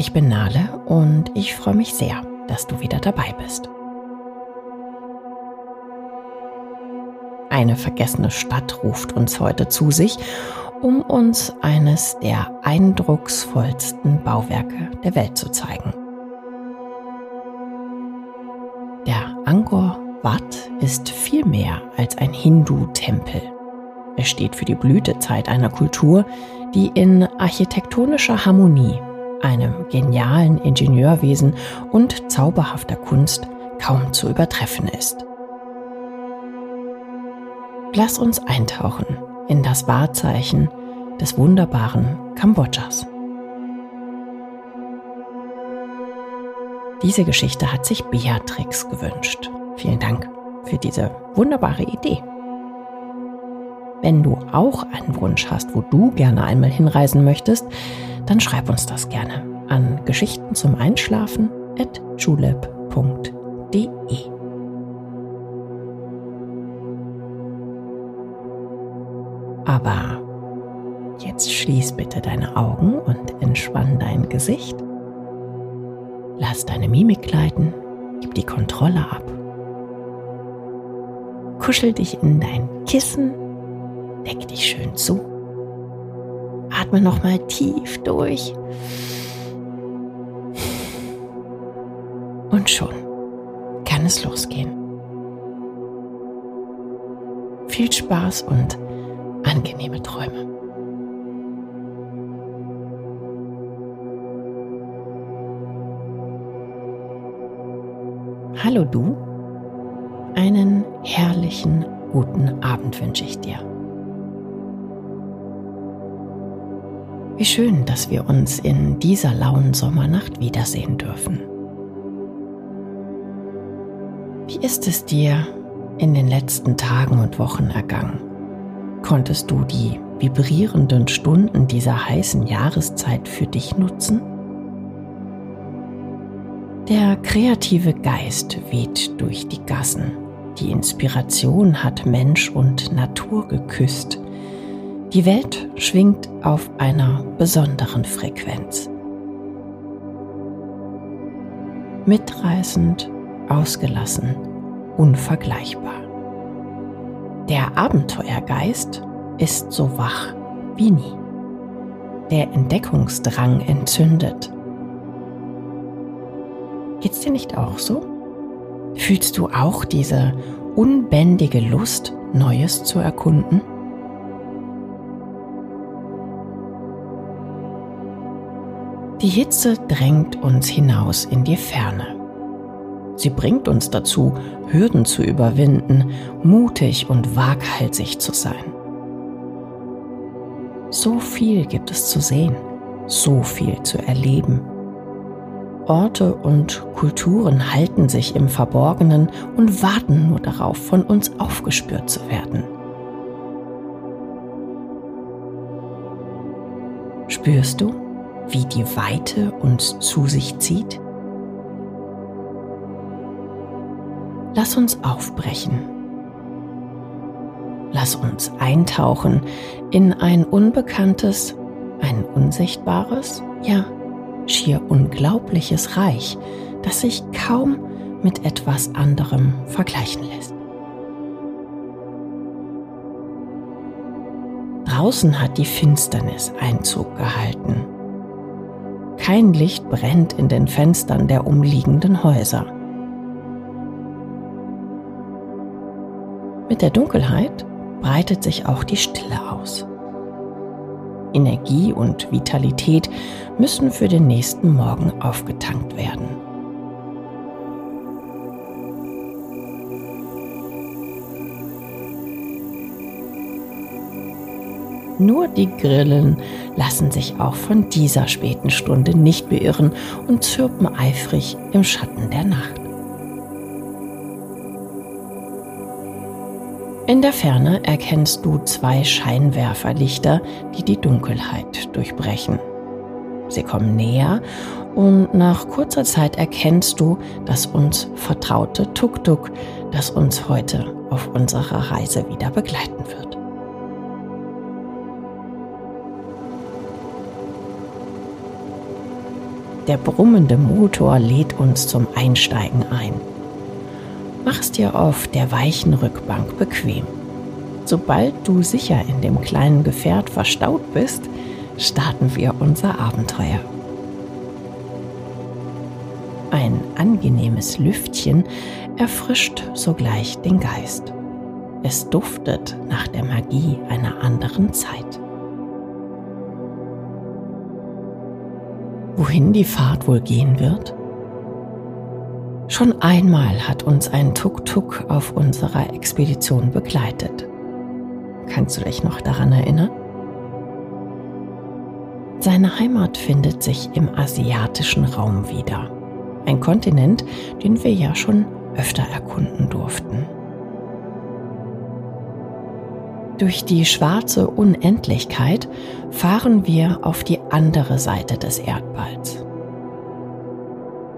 Ich bin Nale und ich freue mich sehr, dass du wieder dabei bist. Eine vergessene Stadt ruft uns heute zu sich, um uns eines der eindrucksvollsten Bauwerke der Welt zu zeigen. Der Angkor Wat ist viel mehr als ein Hindu-Tempel. Er steht für die Blütezeit einer Kultur, die in architektonischer Harmonie einem genialen Ingenieurwesen und zauberhafter Kunst kaum zu übertreffen ist. Lass uns eintauchen in das Wahrzeichen des wunderbaren Kambodschas. Diese Geschichte hat sich Beatrix gewünscht. Vielen Dank für diese wunderbare Idee. Wenn du auch einen Wunsch hast, wo du gerne einmal hinreisen möchtest, dann schreib uns das gerne an Geschichten zum Einschlafen at julep.de. Aber jetzt schließ bitte deine Augen und entspann dein Gesicht. Lass deine Mimik gleiten, gib die Kontrolle ab. Kuschel dich in dein Kissen, deck dich schön zu Atme nochmal tief durch. Und schon kann es losgehen. Viel Spaß und angenehme Träume. Hallo du, einen herrlichen guten Abend wünsche ich dir. Wie schön, dass wir uns in dieser lauen Sommernacht wiedersehen dürfen. Wie ist es dir in den letzten Tagen und Wochen ergangen? Konntest du die vibrierenden Stunden dieser heißen Jahreszeit für dich nutzen? Der kreative Geist weht durch die Gassen. Die Inspiration hat Mensch und Natur geküsst die Welt schwingt auf einer besonderen Frequenz. Mitreißend, ausgelassen, unvergleichbar. Der Abenteuergeist ist so wach wie nie. Der Entdeckungsdrang entzündet. Geht's dir nicht auch so? Fühlst du auch diese unbändige Lust, Neues zu erkunden? Die Hitze drängt uns hinaus in die Ferne. Sie bringt uns dazu, Hürden zu überwinden, mutig und waghalsig zu sein. So viel gibt es zu sehen, so viel zu erleben. Orte und Kulturen halten sich im Verborgenen und warten nur darauf, von uns aufgespürt zu werden. Spürst du, wie die Weite uns zu sich zieht? Lass uns aufbrechen. Lass uns eintauchen in ein unbekanntes, ein unsichtbares, ja, schier unglaubliches Reich, das sich kaum mit etwas anderem vergleichen lässt. Draußen hat die Finsternis Einzug gehalten kein Licht brennt in den Fenstern der umliegenden Häuser. Mit der Dunkelheit breitet sich auch die Stille aus. Energie und Vitalität müssen für den nächsten Morgen aufgetankt werden. Nur die Grillen lassen sich auch von dieser späten Stunde nicht beirren und zirpen eifrig im Schatten der Nacht. In der Ferne erkennst du zwei Scheinwerferlichter, die die Dunkelheit durchbrechen. Sie kommen näher und nach kurzer Zeit erkennst du das uns vertraute Tuk-Tuk, das uns heute auf unserer Reise wieder begleiten wird. Der brummende Motor lädt uns zum Einsteigen ein. Mach es dir auf der weichen Rückbank bequem. Sobald du sicher in dem kleinen Gefährt verstaut bist, starten wir unser Abenteuer. Ein angenehmes Lüftchen erfrischt sogleich den Geist. Es duftet nach der Magie einer anderen Zeit. Wohin die Fahrt wohl gehen wird? Schon einmal hat uns ein Tuk-Tuk auf unserer Expedition begleitet. Kannst du dich noch daran erinnern? Seine Heimat findet sich im asiatischen Raum wieder. Ein Kontinent, den wir ja schon öfter erkunden durften. Durch die schwarze Unendlichkeit fahren wir auf die andere Seite des Erdballs.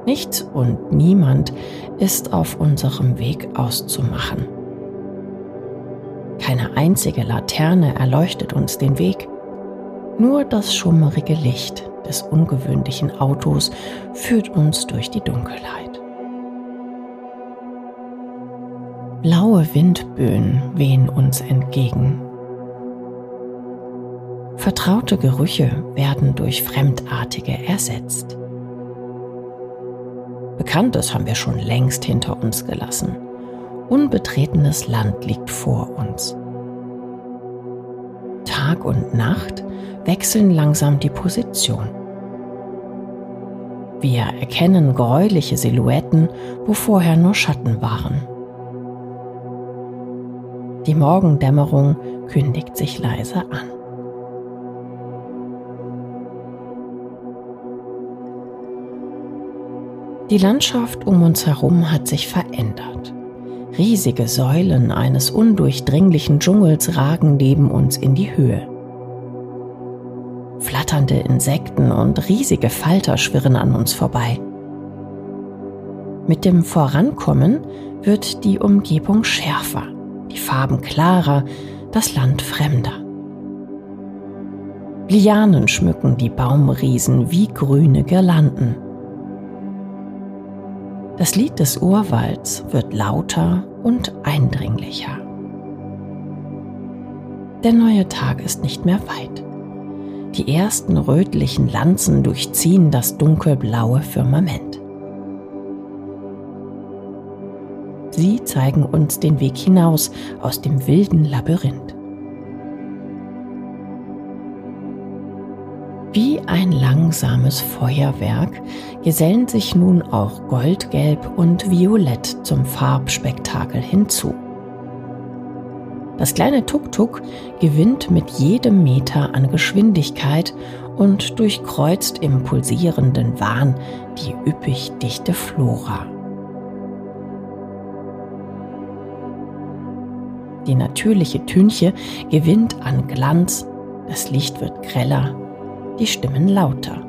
Nichts und niemand ist auf unserem Weg auszumachen. Keine einzige Laterne erleuchtet uns den Weg. Nur das schummerige Licht des ungewöhnlichen Autos führt uns durch die Dunkelheit. Blaue Windböen wehen uns entgegen. Vertraute Gerüche werden durch fremdartige ersetzt. Bekanntes haben wir schon längst hinter uns gelassen. Unbetretenes Land liegt vor uns. Tag und Nacht wechseln langsam die Position. Wir erkennen gräuliche Silhouetten, wo vorher nur Schatten waren. Die Morgendämmerung kündigt sich leise an. Die Landschaft um uns herum hat sich verändert. Riesige Säulen eines undurchdringlichen Dschungels ragen neben uns in die Höhe. Flatternde Insekten und riesige Falter schwirren an uns vorbei. Mit dem Vorankommen wird die Umgebung schärfer die Farben klarer, das Land fremder. Lianen schmücken die Baumriesen wie grüne Girlanden. Das Lied des Urwalds wird lauter und eindringlicher. Der neue Tag ist nicht mehr weit. Die ersten rötlichen Lanzen durchziehen das dunkelblaue Firmament. Sie zeigen uns den Weg hinaus aus dem wilden Labyrinth. Wie ein langsames Feuerwerk gesellen sich nun auch Goldgelb und Violett zum Farbspektakel hinzu. Das kleine Tuk-Tuk gewinnt mit jedem Meter an Geschwindigkeit und durchkreuzt im pulsierenden Wahn die üppig dichte Flora. Die natürliche Tünche gewinnt an Glanz, das Licht wird greller, die Stimmen lauter.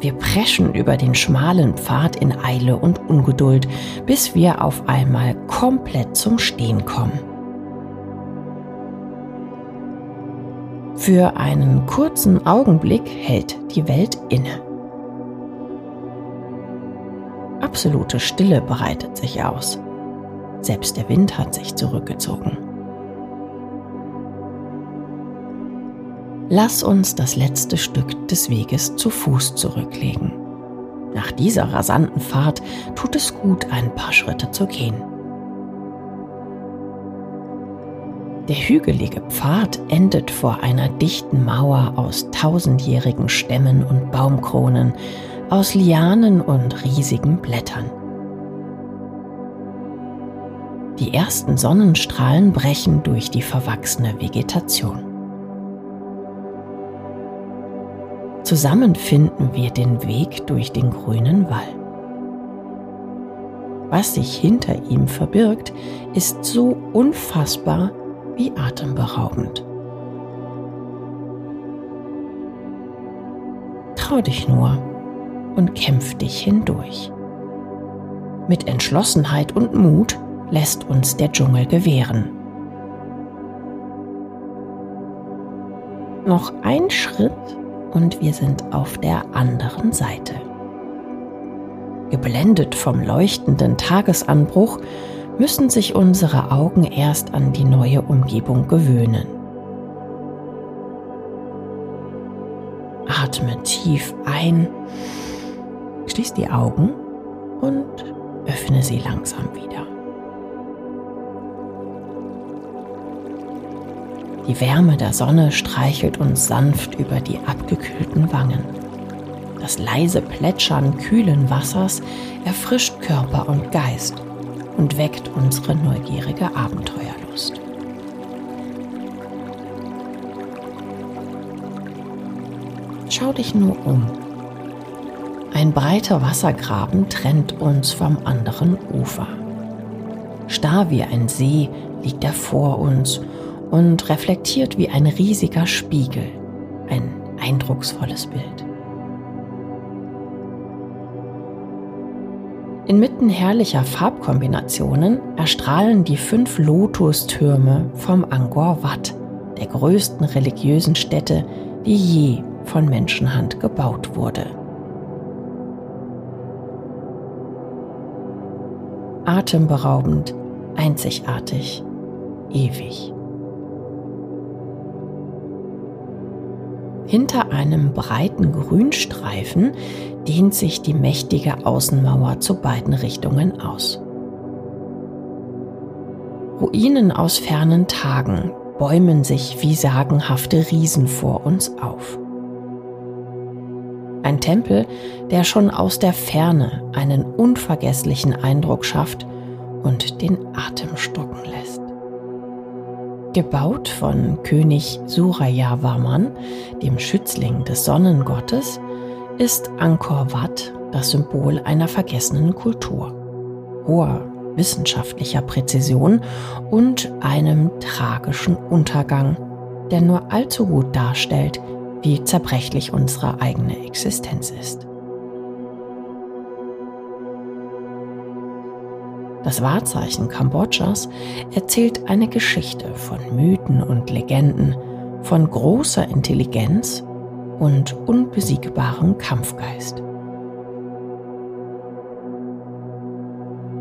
Wir preschen über den schmalen Pfad in Eile und Ungeduld, bis wir auf einmal komplett zum Stehen kommen. Für einen kurzen Augenblick hält die Welt inne. Absolute Stille breitet sich aus. Selbst der Wind hat sich zurückgezogen. Lass uns das letzte Stück des Weges zu Fuß zurücklegen. Nach dieser rasanten Fahrt tut es gut, ein paar Schritte zu gehen. Der hügelige Pfad endet vor einer dichten Mauer aus tausendjährigen Stämmen und Baumkronen, aus Lianen und riesigen Blättern. Die ersten Sonnenstrahlen brechen durch die verwachsene Vegetation. Zusammen finden wir den Weg durch den grünen Wall. Was sich hinter ihm verbirgt, ist so unfassbar wie atemberaubend. Trau dich nur und kämpf dich hindurch. Mit Entschlossenheit und Mut lässt uns der Dschungel gewähren. Noch ein Schritt und wir sind auf der anderen Seite. Geblendet vom leuchtenden Tagesanbruch müssen sich unsere Augen erst an die neue Umgebung gewöhnen. Atme tief ein, schließ die Augen und öffne sie langsam wieder. Die Wärme der Sonne streichelt uns sanft über die abgekühlten Wangen. Das leise Plätschern kühlen Wassers erfrischt Körper und Geist und weckt unsere neugierige Abenteuerlust. Schau dich nur um. Ein breiter Wassergraben trennt uns vom anderen Ufer. Starr wie ein See liegt er vor uns und reflektiert wie ein riesiger Spiegel. Ein eindrucksvolles Bild. Inmitten herrlicher Farbkombinationen erstrahlen die fünf Lotustürme vom Angkor Wat, der größten religiösen Stätte, die je von Menschenhand gebaut wurde. Atemberaubend, einzigartig, ewig. Hinter einem breiten Grünstreifen dehnt sich die mächtige Außenmauer zu beiden Richtungen aus. Ruinen aus fernen Tagen bäumen sich wie sagenhafte Riesen vor uns auf. Ein Tempel, der schon aus der Ferne einen unvergesslichen Eindruck schafft und den Atem stocken lässt. Gebaut von König Suraya Varman, dem Schützling des Sonnengottes, ist Angkor Wat das Symbol einer vergessenen Kultur, hoher wissenschaftlicher Präzision und einem tragischen Untergang, der nur allzu gut darstellt, wie zerbrechlich unsere eigene Existenz ist. Das Wahrzeichen Kambodschas erzählt eine Geschichte von Mythen und Legenden, von großer Intelligenz und unbesiegbarem Kampfgeist.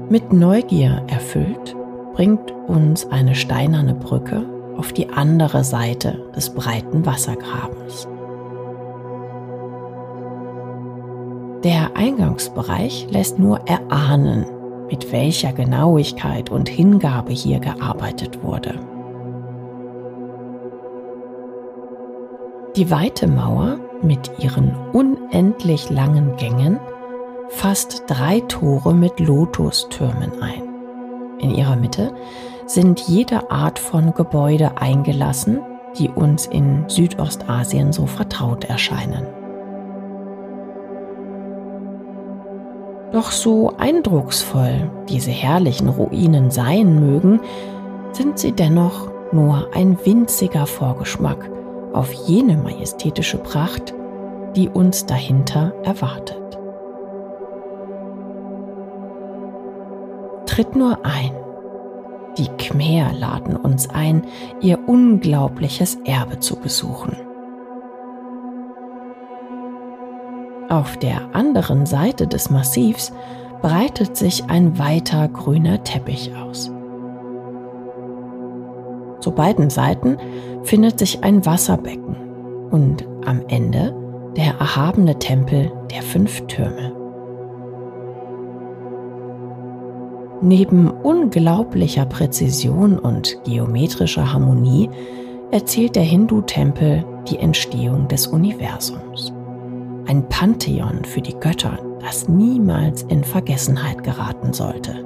Mit Neugier erfüllt bringt uns eine steinerne Brücke auf die andere Seite des breiten Wassergrabens. Der Eingangsbereich lässt nur erahnen, mit welcher Genauigkeit und Hingabe hier gearbeitet wurde. Die weite Mauer mit ihren unendlich langen Gängen fasst drei Tore mit Lotustürmen ein. In ihrer Mitte sind jede Art von Gebäude eingelassen, die uns in Südostasien so vertraut erscheinen. Doch so eindrucksvoll diese herrlichen Ruinen sein mögen, sind sie dennoch nur ein winziger Vorgeschmack auf jene majestätische Pracht, die uns dahinter erwartet. Tritt nur ein. Die Khmer laden uns ein, ihr unglaubliches Erbe zu besuchen. Auf der anderen Seite des Massivs breitet sich ein weiter grüner Teppich aus. Zu beiden Seiten findet sich ein Wasserbecken und am Ende der erhabene Tempel der fünf Türme. Neben unglaublicher Präzision und geometrischer Harmonie erzählt der Hindu-Tempel die Entstehung des Universums ein Pantheon für die Götter, das niemals in Vergessenheit geraten sollte.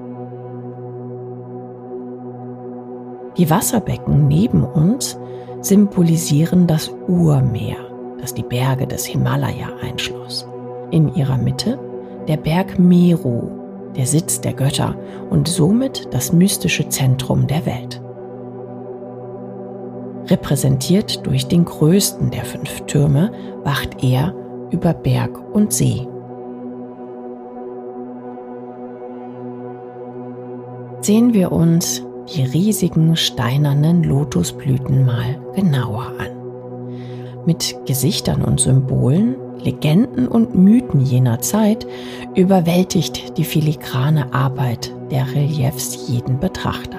Die Wasserbecken neben uns symbolisieren das Urmeer, das die Berge des Himalaya einschloss. In ihrer Mitte der Berg Meru, der Sitz der Götter und somit das mystische Zentrum der Welt. Repräsentiert durch den größten der fünf Türme, wacht er über Berg und See. Sehen wir uns die riesigen steinernen Lotusblüten mal genauer an. Mit Gesichtern und Symbolen, Legenden und Mythen jener Zeit überwältigt die filigrane Arbeit der Reliefs jeden Betrachter.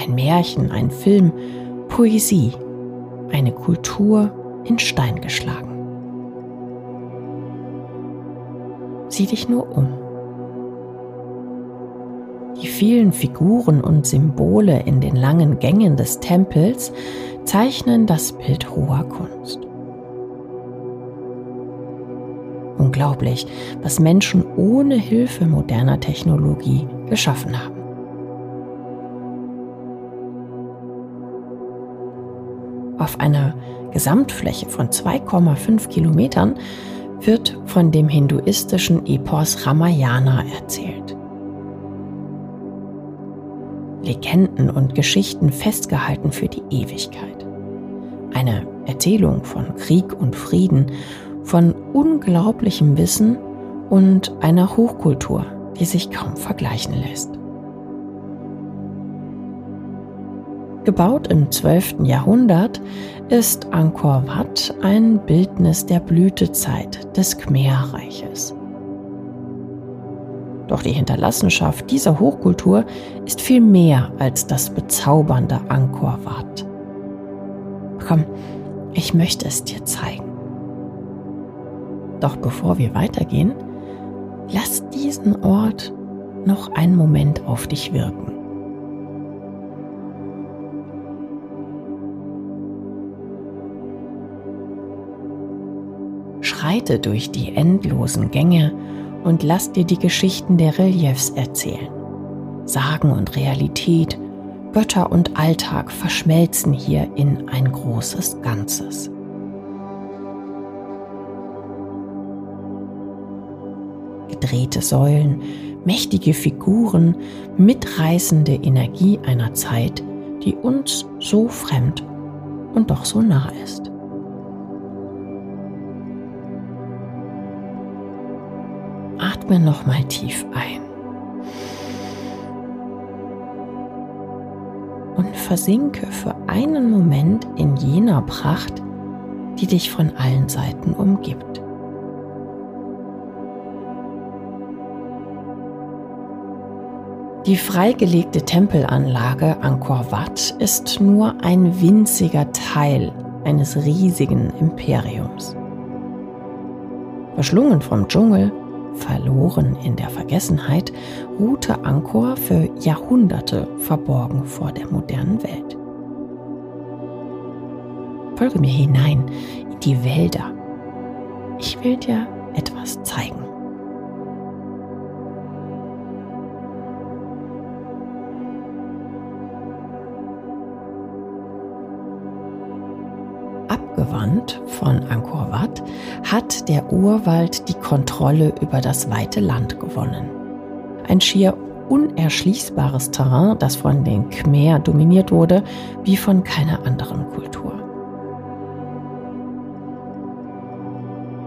Ein Märchen, ein Film, Poesie, eine Kultur in Stein geschlagen. Sieh dich nur um. Die vielen Figuren und Symbole in den langen Gängen des Tempels zeichnen das Bild hoher Kunst. Unglaublich, was Menschen ohne Hilfe moderner Technologie geschaffen haben. Auf einer Gesamtfläche von 2,5 Kilometern wird von dem hinduistischen Epos Ramayana erzählt. Legenden und Geschichten festgehalten für die Ewigkeit. Eine Erzählung von Krieg und Frieden, von unglaublichem Wissen und einer Hochkultur, die sich kaum vergleichen lässt. Gebaut im 12. Jahrhundert ist Angkor Wat ein Bildnis der Blütezeit des Khmer-Reiches. Doch die Hinterlassenschaft dieser Hochkultur ist viel mehr als das bezaubernde Angkor Wat. Komm, ich möchte es dir zeigen. Doch bevor wir weitergehen, lass diesen Ort noch einen Moment auf dich wirken. Schreite durch die endlosen Gänge und lass dir die Geschichten der Reliefs erzählen. Sagen und Realität, Götter und Alltag verschmelzen hier in ein großes Ganzes. Gedrehte Säulen, mächtige Figuren, mitreißende Energie einer Zeit, die uns so fremd und doch so nah ist. Atme nochmal tief ein. Und versinke für einen Moment in jener Pracht, die dich von allen Seiten umgibt. Die freigelegte Tempelanlage Angkor Wat ist nur ein winziger Teil eines riesigen Imperiums. Verschlungen vom Dschungel verloren in der Vergessenheit, ruhte Angkor für Jahrhunderte verborgen vor der modernen Welt. Folge mir hinein in die Wälder. Ich will dir etwas zeigen. Abgewandt von Angkor Wat hat der Urwald die Kontrolle über das weite Land gewonnen. Ein schier unerschließbares Terrain, das von den Khmer dominiert wurde, wie von keiner anderen Kultur.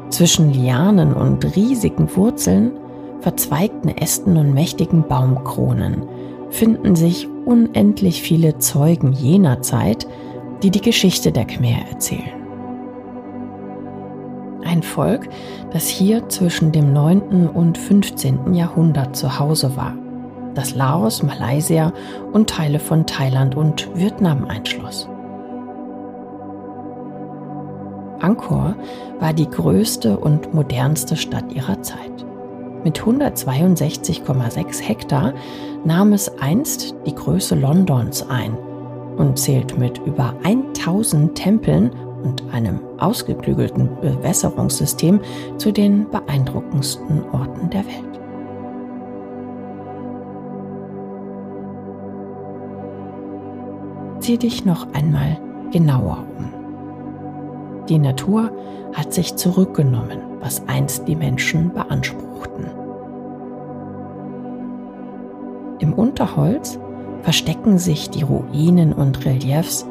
Zwischen Lianen und riesigen Wurzeln, verzweigten Ästen und mächtigen Baumkronen finden sich unendlich viele Zeugen jener Zeit, die die Geschichte der Khmer erzählen. Ein Volk, das hier zwischen dem 9. und 15. Jahrhundert zu Hause war, das Laos, Malaysia und Teile von Thailand und Vietnam einschloss. Angkor war die größte und modernste Stadt ihrer Zeit. Mit 162,6 Hektar nahm es einst die Größe Londons ein – und zählt mit über 1000 Tempeln und einem ausgeklügelten Bewässerungssystem zu den beeindruckendsten Orten der Welt. Zieh dich noch einmal genauer um. Die Natur hat sich zurückgenommen, was einst die Menschen beanspruchten. Im Unterholz verstecken sich die Ruinen und Reliefs,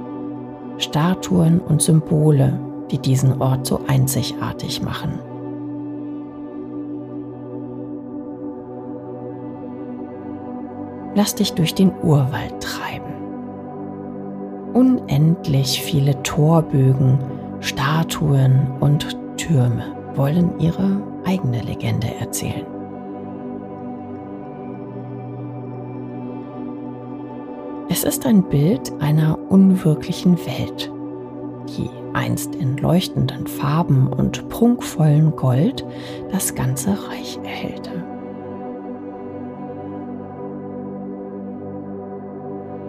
Statuen und Symbole die diesen Ort so einzigartig machen. Lass dich durch den Urwald treiben. Unendlich viele Torbögen, Statuen und Türme wollen ihre eigene Legende erzählen. Es ist ein Bild einer unwirklichen Welt, einst in leuchtenden Farben und prunkvollen Gold das ganze Reich erhellte.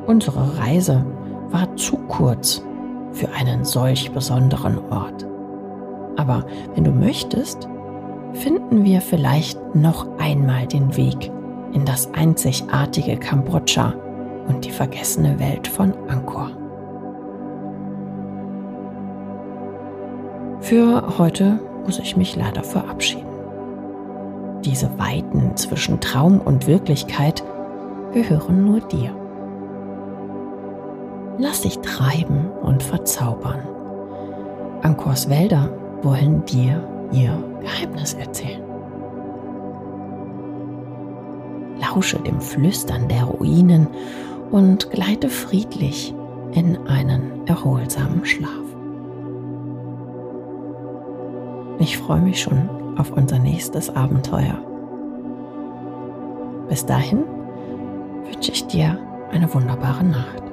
Unsere Reise war zu kurz für einen solch besonderen Ort. Aber wenn du möchtest, finden wir vielleicht noch einmal den Weg in das einzigartige Kambodscha und die vergessene Welt von Angkor. Für heute muss ich mich leider verabschieden. Diese Weiten zwischen Traum und Wirklichkeit gehören nur dir. Lass dich treiben und verzaubern. Angkors Wälder wollen dir ihr Geheimnis erzählen. Lausche dem Flüstern der Ruinen und gleite friedlich in einen erholsamen Schlaf. Ich freue mich schon auf unser nächstes Abenteuer. Bis dahin wünsche ich dir eine wunderbare Nacht.